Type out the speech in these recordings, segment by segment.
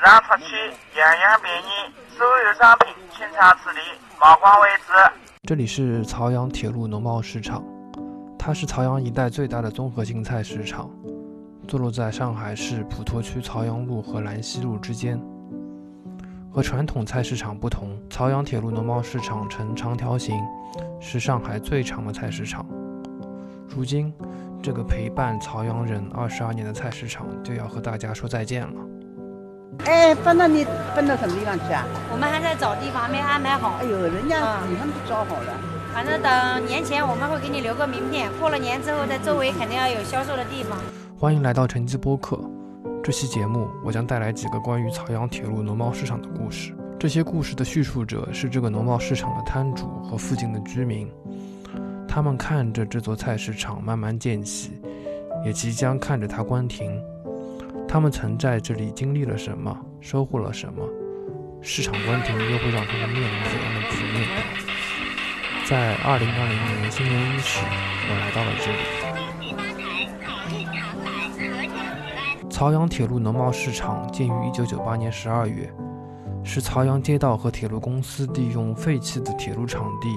让出去，样样便宜，所有商品清仓处理，曝光为止。这里是曹阳铁路农贸市场，它是曹阳一带最大的综合性菜市场，坐落在上海市普陀区曹阳路和兰溪路之间。和传统菜市场不同，曹阳铁路农贸市场呈长条形，是上海最长的菜市场。如今，这个陪伴曹阳人二十二年的菜市场就要和大家说再见了。哎，搬到你搬到什么地方去啊？我们还在找地方，没安排好。哎呦，人家你们都找好了。反正等年前我们会给你留个名片，过了年之后在周围肯定要有销售的地方。欢迎来到晨记播客。这期节目我将带来几个关于曹阳铁路农贸市场的故事。这些故事的叙述者是这个农贸市场的摊主和附近的居民。他们看着这座菜市场慢慢建起，也即将看着它关停。他们曾在这里经历了什么，收获了什么？市场关停又会让他们面临怎样的局面？在二零二零年新年伊始，我来到了这里。朝阳铁路农贸市场建于一九九八年十二月，是朝阳街道和铁路公司利用废弃的铁路场地。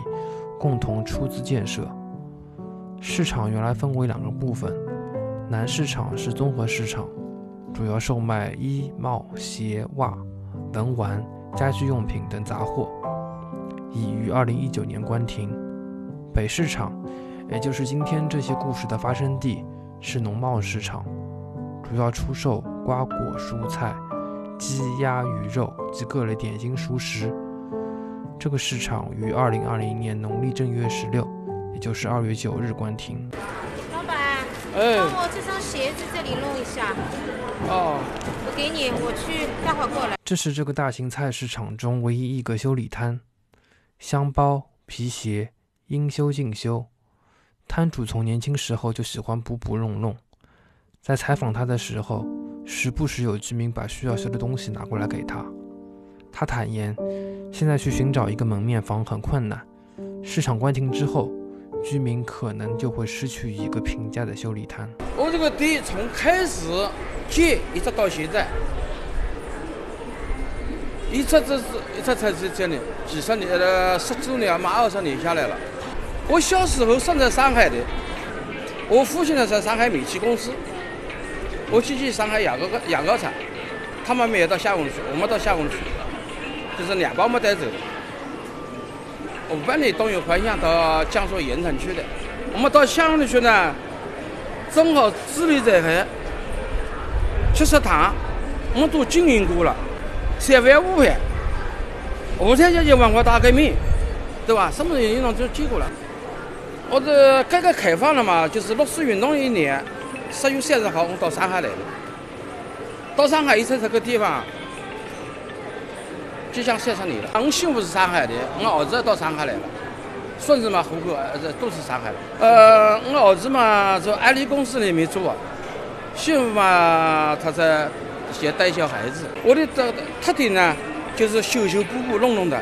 共同出资建设。市场原来分为两个部分，南市场是综合市场，主要售卖衣帽鞋袜、文玩、家居用品等杂货，已于二零一九年关停。北市场，也就是今天这些故事的发生地，是农贸市场，主要出售瓜果蔬菜、鸡鸭鱼肉及各类点心熟食。这个市场于二零二零年农历正月十六，也就是二月九日关停。老板，哎，帮我这双鞋子这里弄一下。哦，我给你，我去，待会儿过来。这是这个大型菜市场中唯一一个修理摊，箱包、皮鞋应修尽修。摊主从年轻时候就喜欢补补弄弄，在采访他的时候，时不时有居民把需要修的东西拿过来给他。他坦言，现在去寻找一个门面房很困难。市场关停之后，居民可能就会失去一个平价的修理摊。我这个店从开始建一直到现在，一直这是一直才是这里，几十年呃十周年嘛二十年下来了。我小时候生在上海的，我父亲呢在上海煤气公司，我姐姐上海牙膏牙膏厂，他们没有到下工去，我们到下工去。就是两包没带走。我们本来东有幻想到江苏盐城去的，我们到乡里去呢，正好治理灾害，去食堂，我们都经营过了，三万五饭，午餐就一碗块大革命，对吧？什么原因都见过了。我这改革开放了嘛，就是六四运动一年，十月三十号我到上海来了，到上海一在这个地方。就像三十年了。我媳妇是上海的，我儿子到上海来了，孙子嘛户口呃都是上海的。呃，我儿子嘛在安利公司里面做，媳妇嘛他在先带小孩子。我的这特点呢，就是修修补补弄弄的，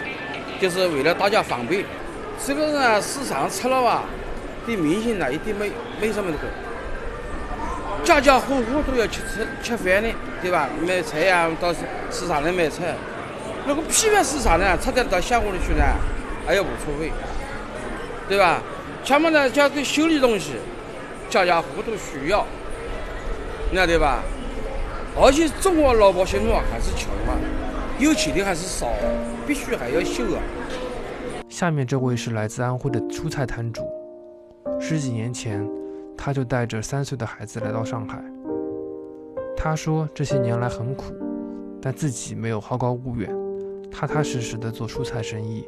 就是为了大家方便。这个呢市场吃了吧，对明星呢一点没没什么那个，家家户户都要吃吃吃饭的，对吧？买菜呀，到市场里买菜。那个批发市场呢，拆点到乡下里去呢，还要无所谓，对吧？前面呢，叫个修理东西，家家户户都需要，你晓得吧？而且中国老百姓嘛还是穷嘛，有钱的还是少，必须还要修啊。下面这位是来自安徽的蔬菜摊主，十几年前他就带着三岁的孩子来到上海。他说这些年来很苦，但自己没有好高骛远。踏踏实实的做蔬菜生意，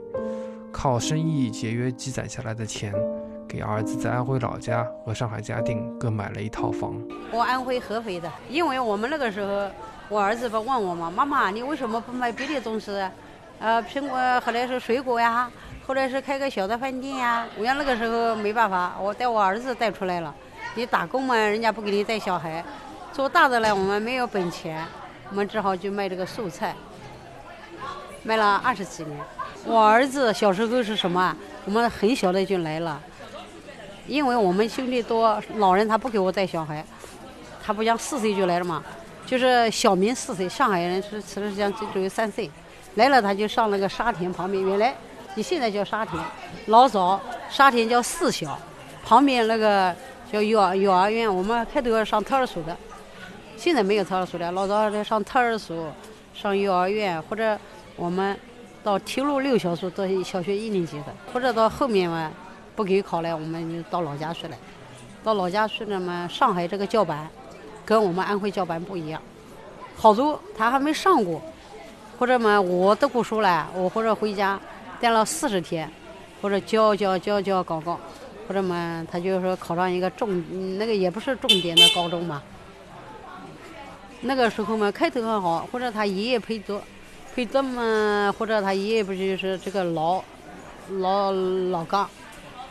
靠生意节约积攒下来的钱，给儿子在安徽老家和上海嘉定各买了一套房。我安徽合肥的，因为我们那个时候，我儿子不问我嘛，妈妈你为什么不买别的东西？呃，苹果，后来是水果呀，后来是开个小的饭店呀。我讲那个时候没办法，我带我儿子带出来了。你打工嘛，人家不给你带小孩，做大的呢，我们没有本钱，我们只好就卖这个素菜。卖了二十几年，我儿子小时候是什么？我们很小的就来了，因为我们兄弟多，老人他不给我带小孩，他不讲四岁就来了嘛，就是小明四岁，上海人是其实讲就只有三岁，来了他就上那个沙田旁边，原来你现在叫沙田，老早沙田叫四小，旁边那个叫幼儿幼儿园，我们开头要上托儿所的，现在没有托儿所了，老早在上托儿所、上幼儿园或者我们到铁路六小时到小学一年级的，或者到后面嘛不给考了，我们就到老家去了。到老家去了嘛，上海这个教班跟我们安徽教班不一样，好多他还没上过，或者嘛我读过书了，我或者回家待了四十天，或者教教教教搞搞，或者嘛他就说考上一个重那个也不是重点的高中嘛。那个时候嘛开头还好，或者他爷爷陪读，陪读嘛，或者他爷爷不就是这个老老老杠，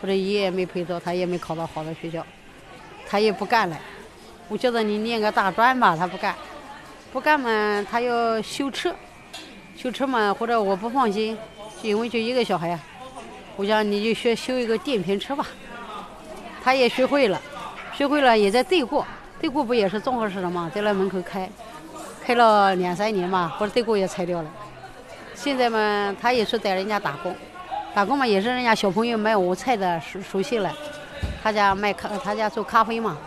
或者爷爷没陪读，他也没考到好的学校。他也不干了，我叫他你念个大专吧，他不干，不干嘛，他要修车，修车嘛，或者我不放心，就因为就一个小孩，我讲你就学修一个电瓶车吧，他也学会了，学会了也在对过，对过不也是综合市场嘛，在那门口开，开了两三年嘛，或者对过也拆掉了，现在嘛，他也是在人家打工，打工嘛也是人家小朋友卖我菜的熟熟悉了。他家卖咖，他家做咖啡嘛，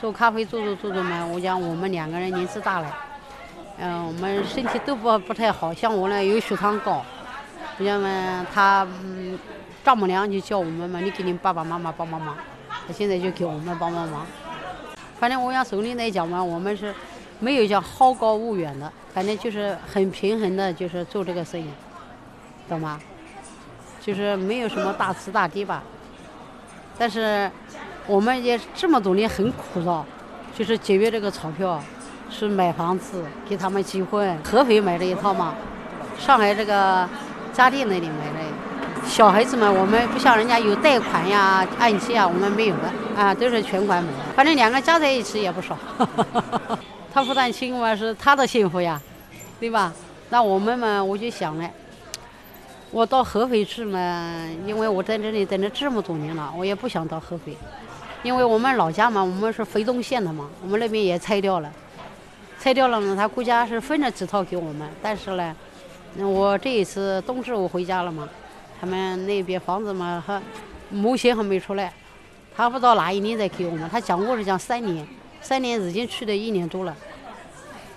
做咖啡做做做做嘛。我讲我们两个人年纪大了，嗯，我们身体都不不太好。像我呢有血糖高，我讲嘛，他嗯丈母娘就叫我们嘛，你给你爸爸妈妈帮帮忙。他现在就给我们帮帮忙。反正我讲手里来讲嘛，我们是没有叫好高骛远的，反正就是很平衡的，就是做这个生意，懂吗？就是没有什么大慈大跌吧。但是我们也这么多年很苦恼，就是节约这个钞票，是买房子给他们结婚。合肥买了一套嘛，上海这个嘉定那里买的。小孩子们，我们不像人家有贷款呀、按揭啊，我们没有的啊，都是全款买的。反正两个加在一起也不少。他负担轻嘛，是他的幸福呀，对吧？那我们嘛，我就想了。我到合肥去嘛，因为我在这里待了这么多年了，我也不想到合肥，因为我们老家嘛，我们是肥东县的嘛，我们那边也拆掉了，拆掉了呢，他国家是分了几套给我们，但是呢，我这一次冬至我回家了嘛，他们那边房子嘛还模型还没出来，他不知道哪一年再给我们，他讲过是讲三年，三年已经去的一年多了，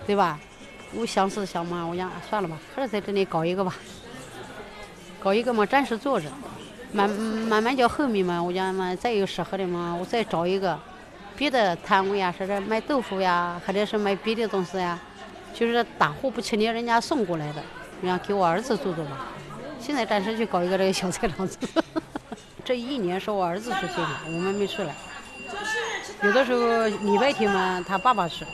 对吧？我想是想嘛，我讲算了吧，还是在这里搞一个吧。搞一个嘛，暂时做着，慢慢慢叫后面嘛，我讲嘛，再有适合的嘛，我再找一个别的摊位啊，或者卖豆腐呀，或者是卖别的东西呀，就是打货不请人家送过来的，我想给我儿子做做吧。现在暂时就搞一个这个小菜场子，这一年是我儿子出去的，我们没去了。有的时候礼拜天嘛，他爸爸去，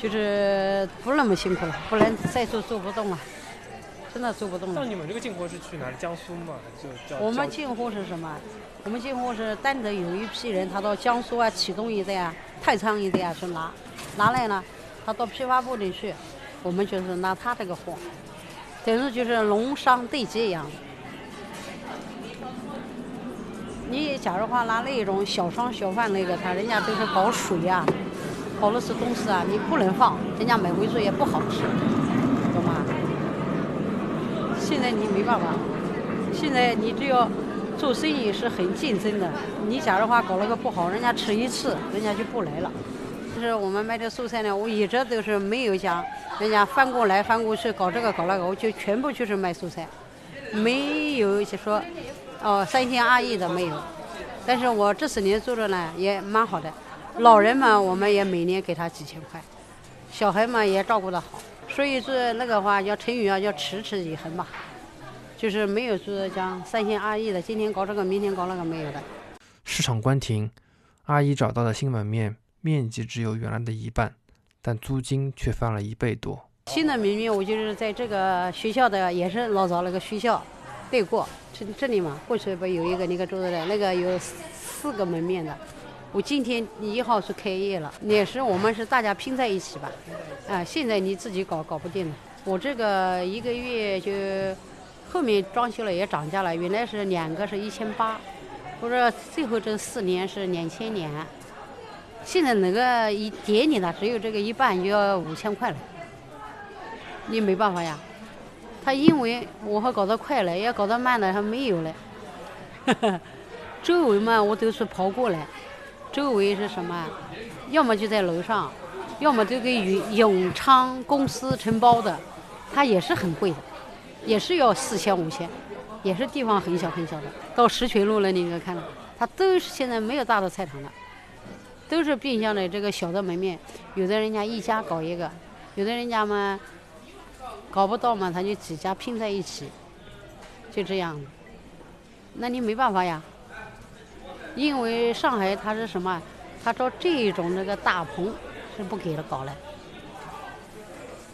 就是不那么辛苦了，不能再做做不动了。真的做不动了。像你们这个进货是去哪里？江苏嘛，就叫。我们进货是什么？我们进货是单独有一批人，他到江苏啊、启东一带啊、太仓一带啊去拿，拿来呢，他到批发部里去，我们就是拿他这个货，等于就是农商对接一样。你假如话拿那种小商小贩那个，他人家都是搞水啊，搞的是东西啊，你不能放，人家买回去也不好吃。懂吗现在你没办法，现在你只要做生意是很竞争的。你假如话搞了个不好，人家吃一次，人家就不来了。就是我们卖的蔬菜呢，我一直都是没有讲人家翻过来翻过去搞这个搞那个，我就全部就是卖蔬菜，没有就说哦三心二意的没有。但是我这四年做的呢也蛮好的，老人嘛我们也每年给他几千块，小孩嘛也照顾得好。所以说那个话叫成语啊，叫持之以恒吧，就是没有说讲三心二意的，今天搞这个，明天搞那个没有的。市场关停，阿姨找到的新门面面积只有原来的一半，但租金却翻了一倍多。新的门面我就是在这个学校的，也是老早那个学校对过，这这里嘛，过去不有一个那个桌子的，那个有四个门面的。我今天一号是开业了，也是我们是大家拼在一起吧，啊，现在你自己搞搞不定了。我这个一个月就后面装修了也涨价了，原来是两个是一千八，或者最后这四年是两千年，现在那个一店里呢，只有这个一半就要五千块了，你没办法呀。他因为我还搞得快了，要搞得慢了还没有嘞。周围嘛，我都是跑过来，周围是什么？要么就在楼上，要么就给永永昌公司承包的，它也是很贵的，也是要四千五千，也是地方很小很小的。到石泉路了，你可看了，它都是现在没有大的菜场了，都是变相的这个小的门面。有的人家一家搞一个，有的人家嘛搞不到嘛，他就几家拼在一起，就这样。那你没办法呀，因为上海它是什么？他照这种那个大棚是不给他搞了，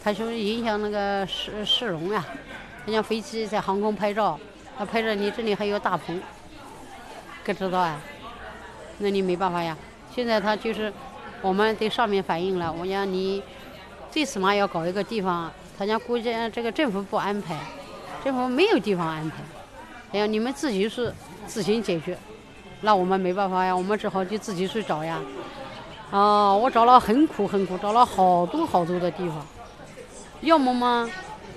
他说影响那个市市容呀。人家飞机在航空拍照，他拍着你这里还有大棚，可知道啊？那你没办法呀。现在他就是我们对上面反映了，我讲你最起码要搞一个地方，他家估计这个政府不安排，政府没有地方安排，哎呀，你们自己是自行解决。那我们没办法呀，我们只好就自己去找呀。啊，我找了很苦很苦，找了好多好多的地方。要么嘛，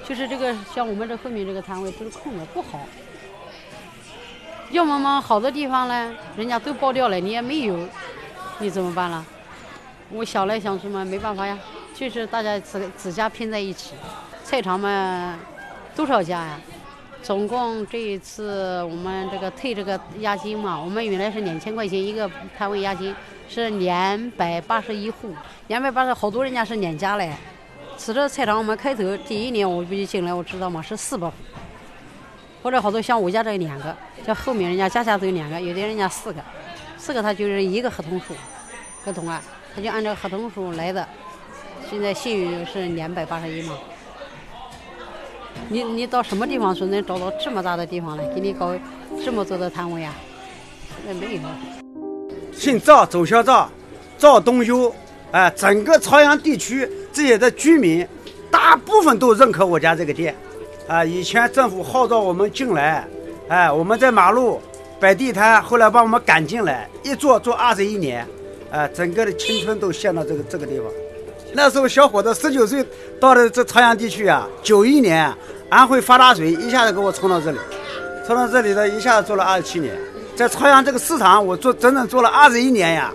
就是这个像我们这后面这个摊位都是空的，不好。要么嘛，好的地方呢，人家都包掉了，你也没有，你怎么办了？我想来想去嘛，没办法呀，就是大家自自家拼在一起。菜场嘛，多少家呀？总共这一次我们这个退这个押金嘛，我们原来是两千块钱一个摊位押金，是两百八十一户，两百八十好多人家是两家嘞。此这菜场我们开头第一年我不就进来，我知道嘛是四百户，或者好多像我家这两个，像后面人家家家都有两个，有的人家四个，四个他就是一个合同数，合同啊，他就按照合同数来的。现在信誉是两百八十一嘛。你你到什么地方说能找到这么大的地方来给你搞这么多的摊位啊？那没有。姓赵，周小赵，赵东修，哎，整个朝阳地区这些的居民，大部分都认可我家这个店。啊，以前政府号召我们进来，哎，我们在马路摆地摊，后来把我们赶进来，一做做二十一年，哎，整个的青春都献到这个这个地方。那时候小伙子十九岁到了这朝阳地区啊，九一年安徽发大水，一下子给我冲到这里，冲到这里的一下子做了二十七年，在朝阳这个市场我做整整做了二十一年呀。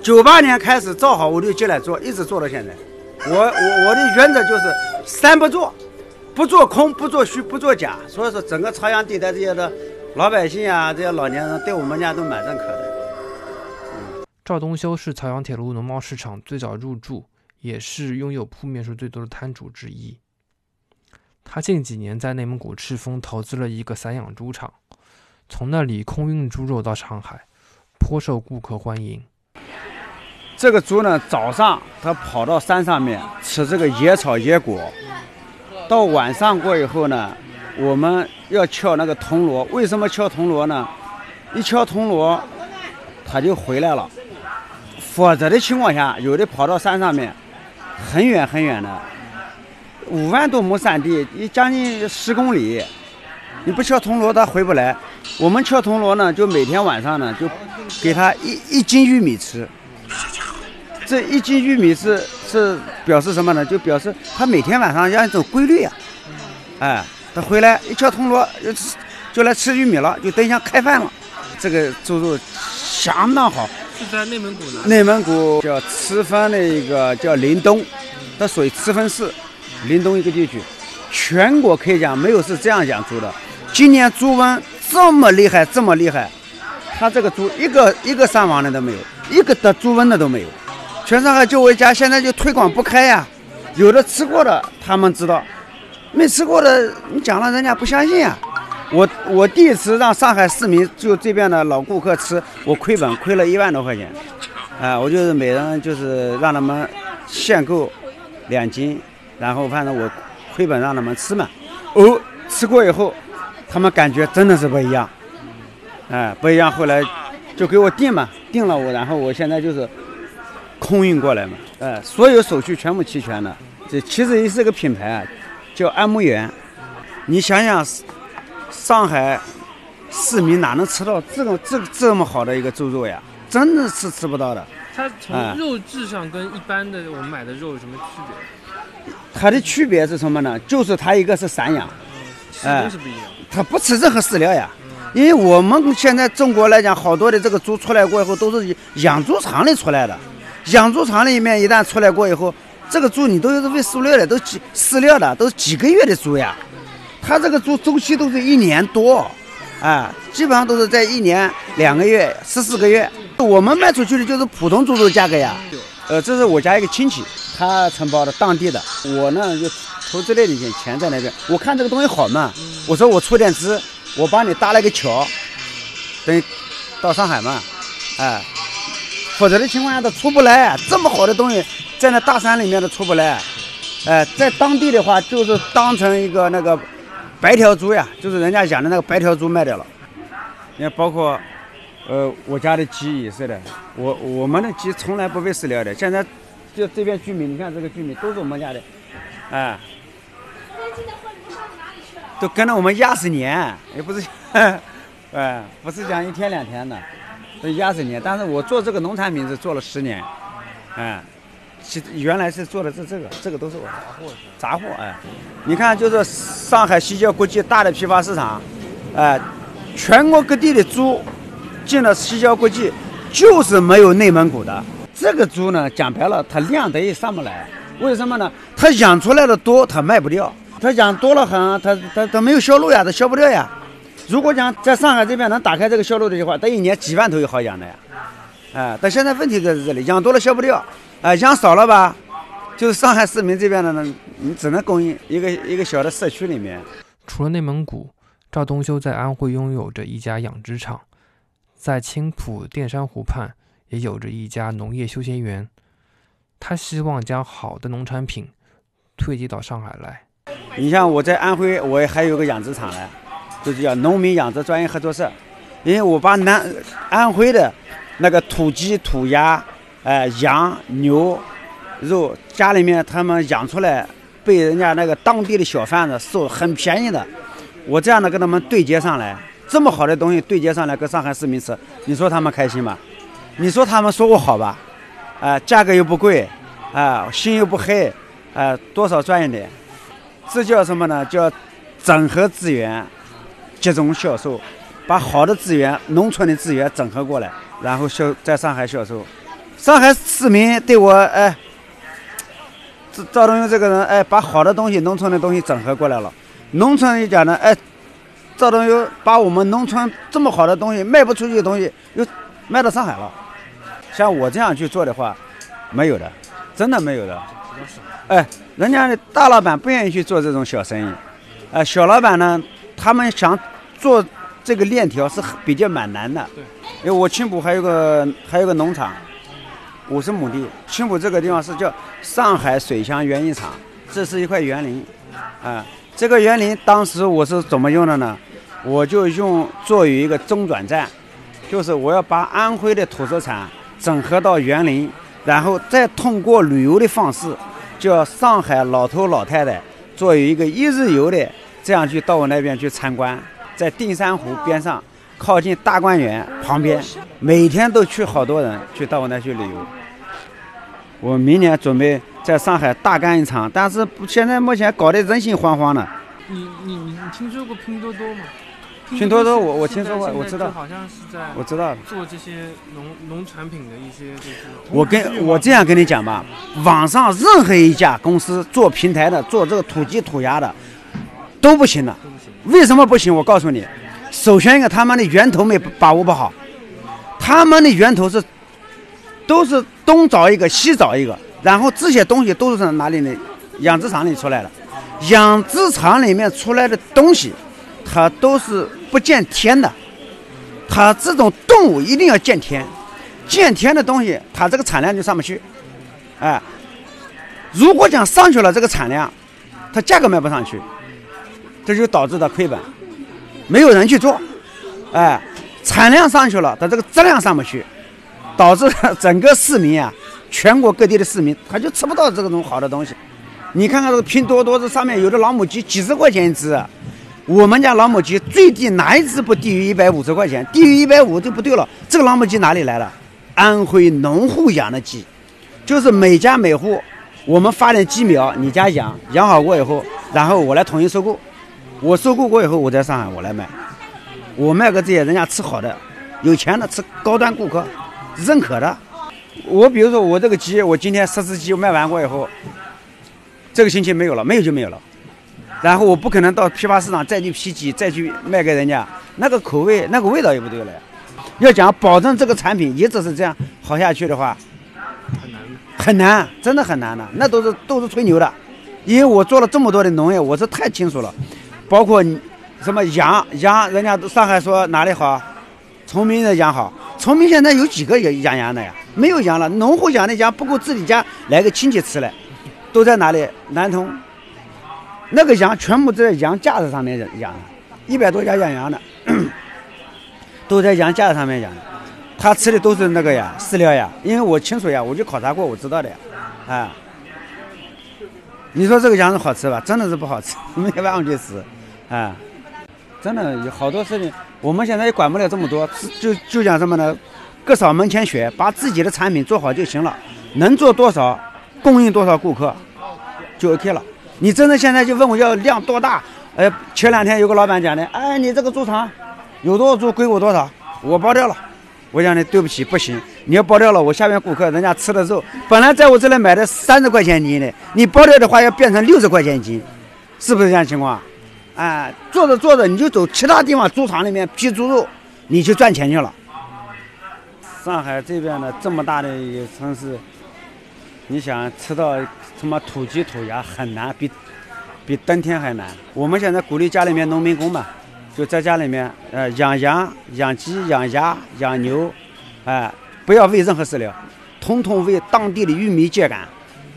九八年开始造好我就进来做，一直做到现在。我我我的原则就是三不做，不做空，不做虚，不做假。所以说整个朝阳地带这些的老百姓啊，这些老年人对我们家都蛮认可的。赵东修是朝阳铁路农贸市场最早入驻。也是拥有铺面数最多的摊主之一。他近几年在内蒙古赤峰投资了一个散养猪场，从那里空运猪肉到上海，颇受顾客欢迎。这个猪呢，早上它跑到山上面吃这个野草野果，到晚上过以后呢，我们要敲那个铜锣。为什么敲铜锣呢？一敲铜锣，它就回来了。否则的情况下，有的跑到山上面。很远很远的，五万多亩山地，你将近十公里，你不敲铜锣它回不来。我们敲铜锣呢，就每天晚上呢，就给他一一斤玉米吃。这一斤玉米是是表示什么呢？就表示他每天晚上要一种规律呀。哎，他回来一敲铜锣就，来吃玉米了，就等一下开饭了。这个猪肉相当好。是在内蒙古呢。内蒙古叫赤峰的一个叫林东，它属于赤峰市林东一个地区。全国可以讲没有是这样养猪的。今年猪瘟这么厉害，这么厉害，他这个猪一个一个伤亡的都没有，一个得猪瘟的都没有。全上海就我一家，现在就推广不开呀。有的吃过的他们知道，没吃过的你讲了人家不相信呀。我我第一次让上海市民就这边的老顾客吃，我亏本亏了一万多块钱，啊，我就是每人就是让他们限购两斤，然后反正我亏本让他们吃嘛，哦，吃过以后，他们感觉真的是不一样，哎，不一样，后来就给我订嘛，订了我，然后我现在就是空运过来嘛，哎，所有手续全部齐全的，这其实也是个品牌啊，叫安慕园，你想想。上海市民哪能吃到这个这这么好的一个猪肉呀？真的是吃不到的。它哎从肉质上跟一般的我们买的肉有什么区别？它的区别是什么呢？就是它一个是散养，吃的东西不一样。它不吃任何饲料呀。因为我们现在中国来讲，好多的这个猪出来过以后，都是养猪场里出来的。养猪场里面一旦出来过以后，这个猪你都是喂饲料的，都几饲料的，都是几个月的猪呀。它这个租周期都是一年多，啊，基本上都是在一年两个月、十四个月。我们卖出去的就是普通猪肉价格呀。呃，这是我家一个亲戚，他承包的当地的，我呢就投资了一点钱在那边。我看这个东西好嘛，我说我出点资，我帮你搭了个桥，等于到上海嘛，哎，否则的情况下他出不来。这么好的东西在那大山里面都出不来，哎，在当地的话就是当成一个那个白条猪呀，就是人家养的那个白条猪卖掉了。你看，包括呃我家的鸡也是的，我我们的鸡从来不喂饲料的，现在就这边居民，你看这个居民都是我们家的，哎。都跟着我们压十年，也不是，哎，不是讲一天两天的，都压十年。但是我做这个农产品是做了十年，哎，其原来是做的是这个，这个都是我杂货，杂货，哎，你看就是上海西郊国际大的批发市场，哎，全国各地的猪进了西郊国际，就是没有内蒙古的。这个猪呢，讲白了，它量得也上不来，为什么呢？它养出来的多，它卖不掉。它养多了很，它它它没有销路呀，它销不掉呀。如果讲在上海这边能打开这个销路的话，它一年几万头也好养的呀。哎，但现在问题在这里，养多了销不掉，哎，养少了吧，就是上海市民这边的呢，你只能供应一个一个小的社区里面。除了内蒙古，赵东修在安徽拥有着一家养殖场，在青浦淀山湖畔也有着一家农业休闲园。他希望将好的农产品推及到上海来。你像我在安徽，我还有个养殖场嘞，就是叫农民养殖专业合作社。因为我把南安徽的那个土鸡、土鸭、哎、羊、牛肉家里面他们养出来，被人家那个当地的小贩子收很便宜的，我这样的跟他们对接上来，这么好的东西对接上来跟上海市民吃，你说他们开心吗？你说他们说我好吧？啊、价格又不贵，啊、心又不黑，啊、多少赚一点。这叫什么呢？叫整合资源，集中销售，把好的资源、农村的资源整合过来，然后销在上海销售。上海市民对我哎，赵赵东勇这个人哎，把好的东西、农村的东西整合过来了。农村一讲呢，哎，赵东勇把我们农村这么好的东西卖不出去的东西又卖到上海了。像我这样去做的话，没有的，真的没有的。哎，人家的大老板不愿意去做这种小生意，哎，小老板呢，他们想做这个链条是比较蛮难的。对。因为我青浦还有个还有个农场，五十亩地。青浦这个地方是叫上海水乡园艺场，这是一块园林，啊、这个园林当时我是怎么用的呢？我就用作为一个中转站，就是我要把安徽的土特产整合到园林，然后再通过旅游的方式。叫上海老头老太太作为一个一日游的，这样去到我那边去参观，在定山湖边上，靠近大观园旁边，每天都去好多人去到我那去旅游。我明年准备在上海大干一场，但是现在目前搞得人心惶惶的。你你你你听说过拼多多吗？拼多多我我听说过我知道好像是在我知道，做这些农农产品的一些就是我跟我这样跟你讲吧，网上任何一家公司做平台的，做这个土鸡土鸭的，都不行的。为什么不行？我告诉你，首先一个他们的源头没把握不好，他们的源头是都是东找一个西找一个，然后这些东西都是从哪里呢？养殖场里出来的，养殖场里面出来的东西，它都是不见天的，它这种动物一定要见天，见天的东西，它这个产量就上不去，哎，如果讲上去了这个产量，它价格卖不上去。这就导致的亏本，没有人去做，哎，产量上去了，它这个质量上不去，导致整个市民啊，全国各地的市民他就吃不到这种好的东西。你看看这个拼多多这上面有的老母鸡几十块钱一只，我们家老母鸡最低哪一只不低于一百五十块钱？低于一百五就不对了，这个老母鸡哪里来的？安徽农户养的鸡，就是每家每户，我们发点鸡苗，你家养，养好过以后，然后我来统一收购，我收购过以后，我在上海我来卖，我卖给这些人家吃好的，有钱的吃高端顾客，认可的。我比如说我这个鸡，我今天十只鸡卖完过以后，这个星期没有了，没有就没有了。然后我不可能到批发市场再去批鸡，再去卖给人家，那个口味、那个味道也不对了。要讲保证这个产品一直是这样好下去的话，很难。很难，真的很难的。那都是都是吹牛的，因为我做了这么多的农业，我是太清楚了。包括什么羊羊，人家上海说哪里好，崇明的羊好。崇明现在有几个养羊的呀？没有羊了，农户养的羊不够自己家来个亲戚吃了，都在哪里？南通。那个羊全部在羊架子上面养的，一百多家养羊的，都在羊架子上面养的。他吃的都是那个呀饲料呀，因为我清楚呀，我就考察过，我知道的呀，啊。你说这个羊肉好吃吧？真的是不好吃，没办法去吃，啊，真的有好多事情，我们现在也管不了这么多，就就讲什么呢？各扫门前雪，把自己的产品做好就行了，能做多少，供应多少顾客，就 OK 了。你真的现在就问我要量多大？哎，前两天有个老板讲的，哎，你这个猪场有多少猪归我多少，我包掉了。我讲的对不起，不行，你要包掉了，我下面顾客人家吃的肉，本来在我这里买的三十块钱一斤的，你包掉的话要变成六十块钱一斤，是不是这样情况？哎，做着做着你就走其他地方猪场里面批猪肉，你去赚钱去了。上海这边的这么大的城市，你想吃到什么土鸡土鸭很难，比比登天还难。我们现在鼓励家里面农民工嘛。就在家里面，呃，养羊、养鸡、养鸭、养牛，哎，不要喂任何饲料，统统喂当地的玉米秸秆，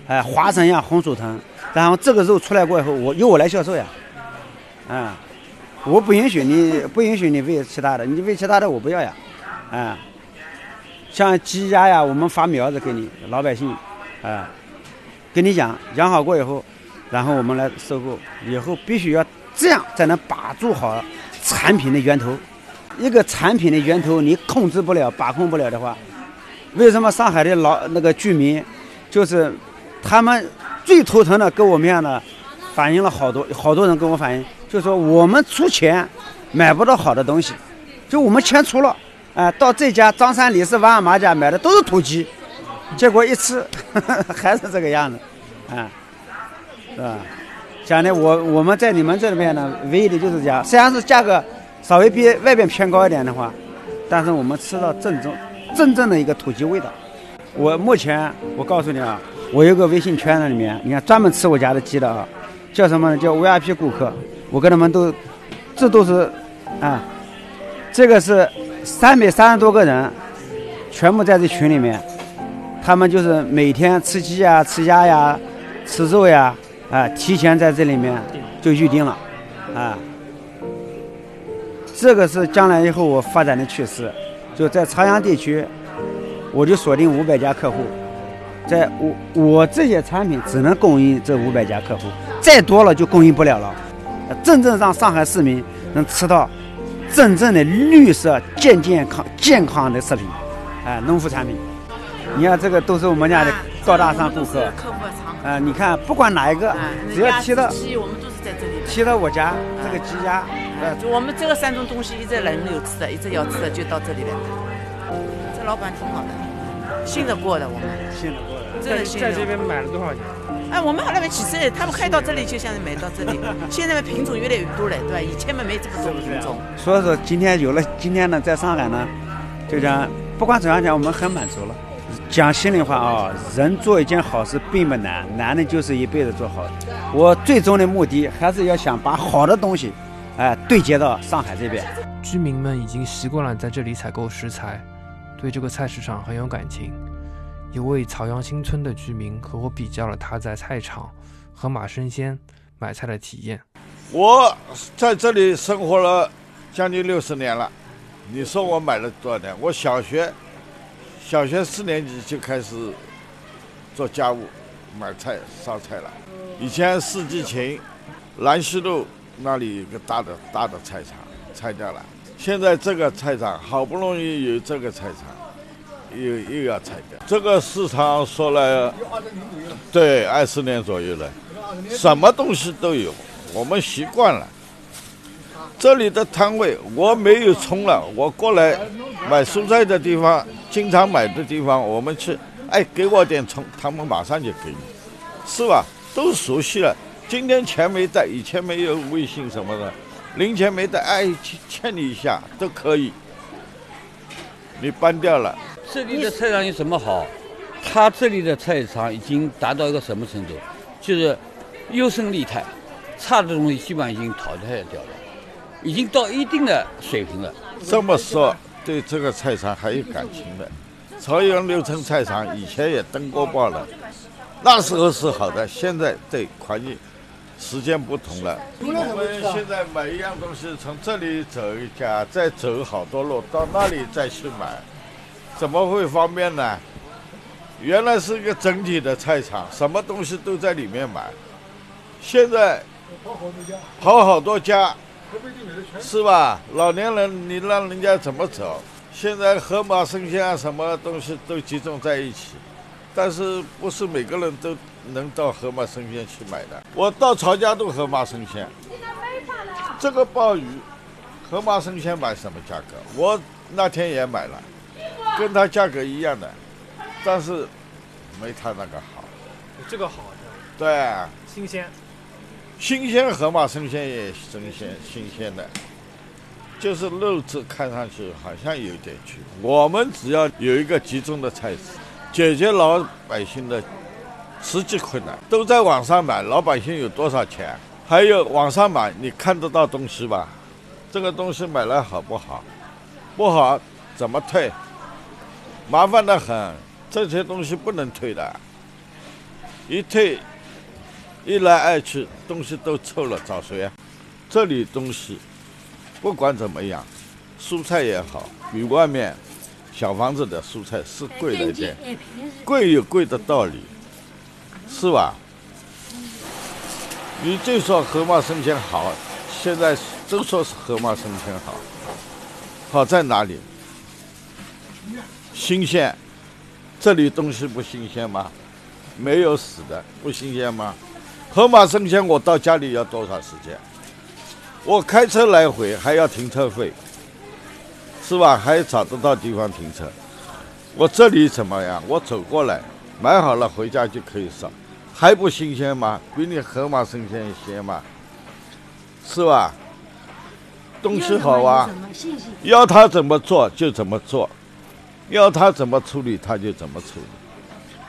哎，花生呀、红薯藤，然后这个肉出来过以后，我由我来销售呀，啊，我不允许你，不允许你喂其他的，你喂其他的我不要呀，啊，像鸡鸭呀，我们发苗子给你老百姓，啊，跟你讲养好过以后，然后我们来收购，以后必须要这样才能把住好。产品的源头，一个产品的源头你控制不了、把控不了的话，为什么上海的老那个居民，就是他们最头疼的，跟我们一样的，反映了好多好多人跟我反映，就说我们出钱买不到好的东西，就我们钱出了，哎，到这家张三李四王二麻家买的都是土鸡，结果一吃 还是这个样子，啊，是吧？讲的我我们在你们这里面呢，唯一的就是讲，虽然是价格稍微比外边偏高一点的话，但是我们吃到正宗真正的一个土鸡味道。我目前我告诉你啊，我有个微信圈子里面，你看专门吃我家的鸡的啊，叫什么呢？叫 VIP 顾客。我跟他们都，这都是啊，这个是三百三十多个人，全部在这群里面，他们就是每天吃鸡呀、吃鸭呀、吃肉呀。啊，提前在这里面就预定了，啊，这个是将来以后我发展的趋势，就在朝阳地区，我就锁定五百家客户，在我我这些产品只能供应这五百家客户，再多了就供应不了了，真正让上海市民能吃到真正的绿色、健健康、健康的食品，哎，农副产品，你看这个都是我们家的高大上顾客。啊，你看，不管哪一个，只要提到鸡，我们都是在这里提到我家这个鸡鸭，呃，就我们这个三种东西一直轮流吃的，一直要吃的就到这里来买。这老板挺好的，信得过的我们，信得过的。真的信在这边买了多少钱？哎，我们后来没起色，他们开到这里就像买到这里。现在的品种越来越多了，对吧？以前嘛没这么多品种。所以说今天有了，今天呢，在上海呢，就讲不管怎样讲，我们很满足了。讲心里话啊，人做一件好事并不难，难的就是一辈子做好。我最终的目的还是要想把好的东西，哎，对接到上海这边。居民们已经习惯了在这里采购食材，对这个菜市场很有感情。一位曹阳新村的居民和我比较了他在菜场和马生鲜买菜的体验。我在这里生活了将近六十年了，你说我买了多少年？我小学。小学四年级就开始做家务、买菜、烧菜了。以前四季青、兰溪路那里有个大的大的菜场，拆掉了。现在这个菜场好不容易有这个菜场，又又要拆掉。这个市场说了，对，二十年左右了，什么东西都有，我们习惯了。这里的摊位我没有冲了，我过来买蔬菜的地方，经常买的地方，我们去，哎，给我点葱，他们马上就给你，是吧？都熟悉了。今天钱没带，以前没有微信什么的，零钱没带，哎，欠欠你一下都可以。你搬掉了，这里的菜场有什么好？他这里的菜场已经达到一个什么程度？就是优胜劣汰，差的东西基本上已经淘汰掉了。已经到一定的水平了。这么说，对这个菜场还有感情的。朝阳六村菜场以前也登过报了，那时候是好的。现在对环境、时间不同了。我们现在买一样东西，从这里走一家，再走好多路到那里再去买，怎么会方便呢？原来是一个整体的菜场，什么东西都在里面买。现在跑好多家。是吧？老年人，你让人家怎么走？现在盒马生鲜啊，什么东西都集中在一起，但是不是每个人都能到河马生鲜去买的？我到曹家渡河马生鲜，这个鲍鱼，河马生鲜买什么价格？我那天也买了，跟他价格一样的，但是没他那个好。这个好，对，新鲜。新鲜河马生鲜也生鲜新鲜的，就是肉质看上去好像有点区别。我们只要有一个集中的菜市，解决老百姓的实际困难，都在网上买，老百姓有多少钱？还有网上买，你看得到东西吧？这个东西买来好不好？不好怎么退？麻烦的很，这些东西不能退的，一退。一来二去，东西都臭了，找谁啊？这里东西不管怎么样，蔬菜也好，比外面小房子的蔬菜是贵了一点，贵有贵的道理，是吧？你就说河马生鲜好，现在都说是河马生鲜好，好在哪里？新鲜，这里东西不新鲜吗？没有死的，不新鲜吗？盒马生鲜，我到家里要多少时间？我开车来回还要停车费，是吧？还找得到地方停车。我这里怎么样？我走过来，买好了回家就可以烧，还不新鲜吗？比你河马新鲜一些嘛？是吧？东西好啊，要他怎么做就怎么做，要他怎么处理他就怎么处理，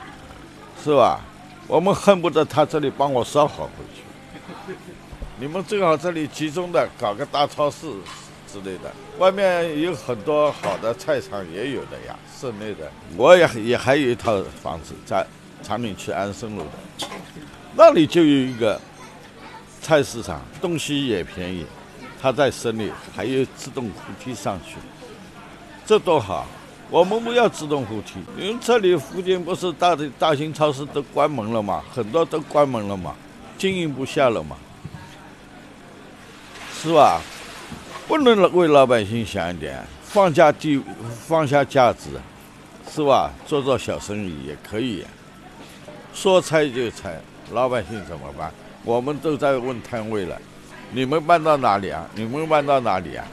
是吧？我们恨不得他这里帮我烧好回去。你们最好这里集中的搞个大超市之类的，外面有很多好的菜场也有的呀，室内的。我也也还有一套房子在长宁区安生路的，那里就有一个菜市场，东西也便宜，它在室内还有自动扶梯上去，这多好。我们不要自动扶梯，因为这里附近不是大的大型超市都关门了嘛，很多都关门了嘛，经营不下了嘛，是吧？不能为老百姓想一点，放下地放下架子，是吧？做做小生意也可以，说拆就拆，老百姓怎么办？我们都在问摊位了，你们搬到哪里啊？你们搬到哪里啊？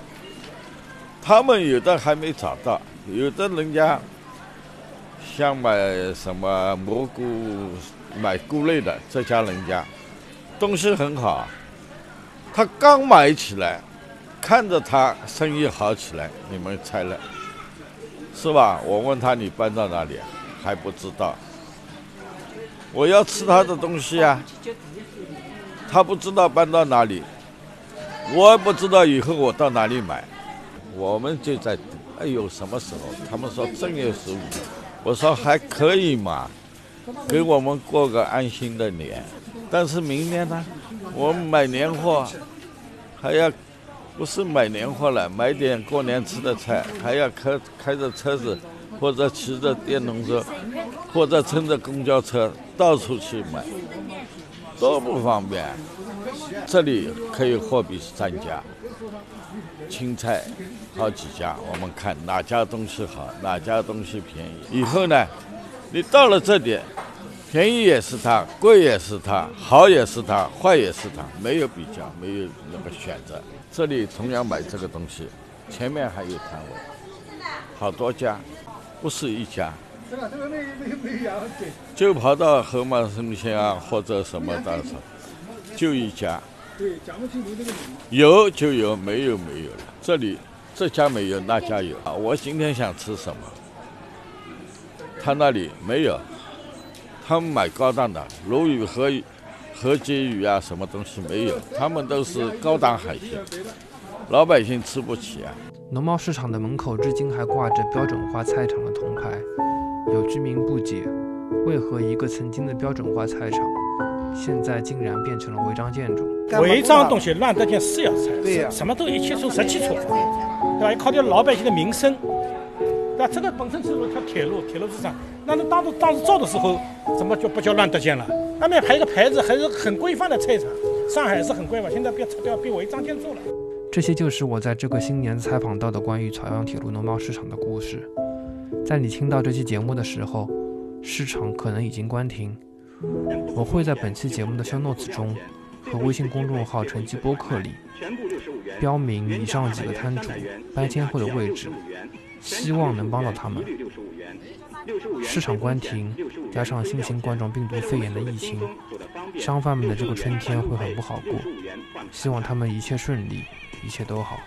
他们有的还没找到。有的人家想买什么蘑菇、买菇类的，这家人家东西很好。他刚买起来，看着他生意好起来，你们拆了，是吧？我问他你搬到哪里啊，还不知道。我要吃他的东西啊，他不知道搬到哪里，我也不知道以后我到哪里买，我们就在。哎呦，什么时候？他们说正月十五，我说还可以嘛，给我们过个安心的年。但是明年呢，我们买年货，还要不是买年货了，买点过年吃的菜，还要开开着车子，或者骑着电动车，或者乘着公交车到处去买，多不方便。这里可以货比三家。青菜好几家，我们看哪家东西好，哪家东西便宜。以后呢，你到了这里，便宜也是它，贵也是它，好也是它，坏也是它，没有比较，没有那个选择。这里同样买这个东西，前面还有摊位，好多家，不是一家。就跑到河马生鲜啊，或者什么的时，就一家。对，讲不清楚这个有就有，没有没有了。这里这家没有，那家有啊。我今天想吃什么，他那里没有。他们买高档的，鲈鱼和和鲫鱼啊，什么东西没有。他们都是高档海鲜，老百姓吃不起啊。农贸市场的门口至今还挂着标准化菜场的铜牌。有居民不解，为何一个曾经的标准化菜场，现在竟然变成了违章建筑？违章东西乱得件是要拆，对呀，什么都一切从实际出发，对吧？考虑老百姓的民生，对吧？这个本身是一条铁路，铁路之上，那那当时当时造的时候，怎么就不叫乱得建了？那面还有个牌子，还是很规范的菜场，上海是很规范，现在被拆掉，变违章建筑了。这些就是我在这个新年采访到的关于朝阳铁路农贸市场的故事。在你听到这期节目的时候，市场可能已经关停。我会在本期节目的 show notes 中和微信公众号“成绩播客”里标明以上几个摊主搬迁后的位置，希望能帮到他们。市场关停，加上新型冠状病毒肺炎的疫情，商贩们的这个春天会很不好过。希望他们一切顺利，一切都好。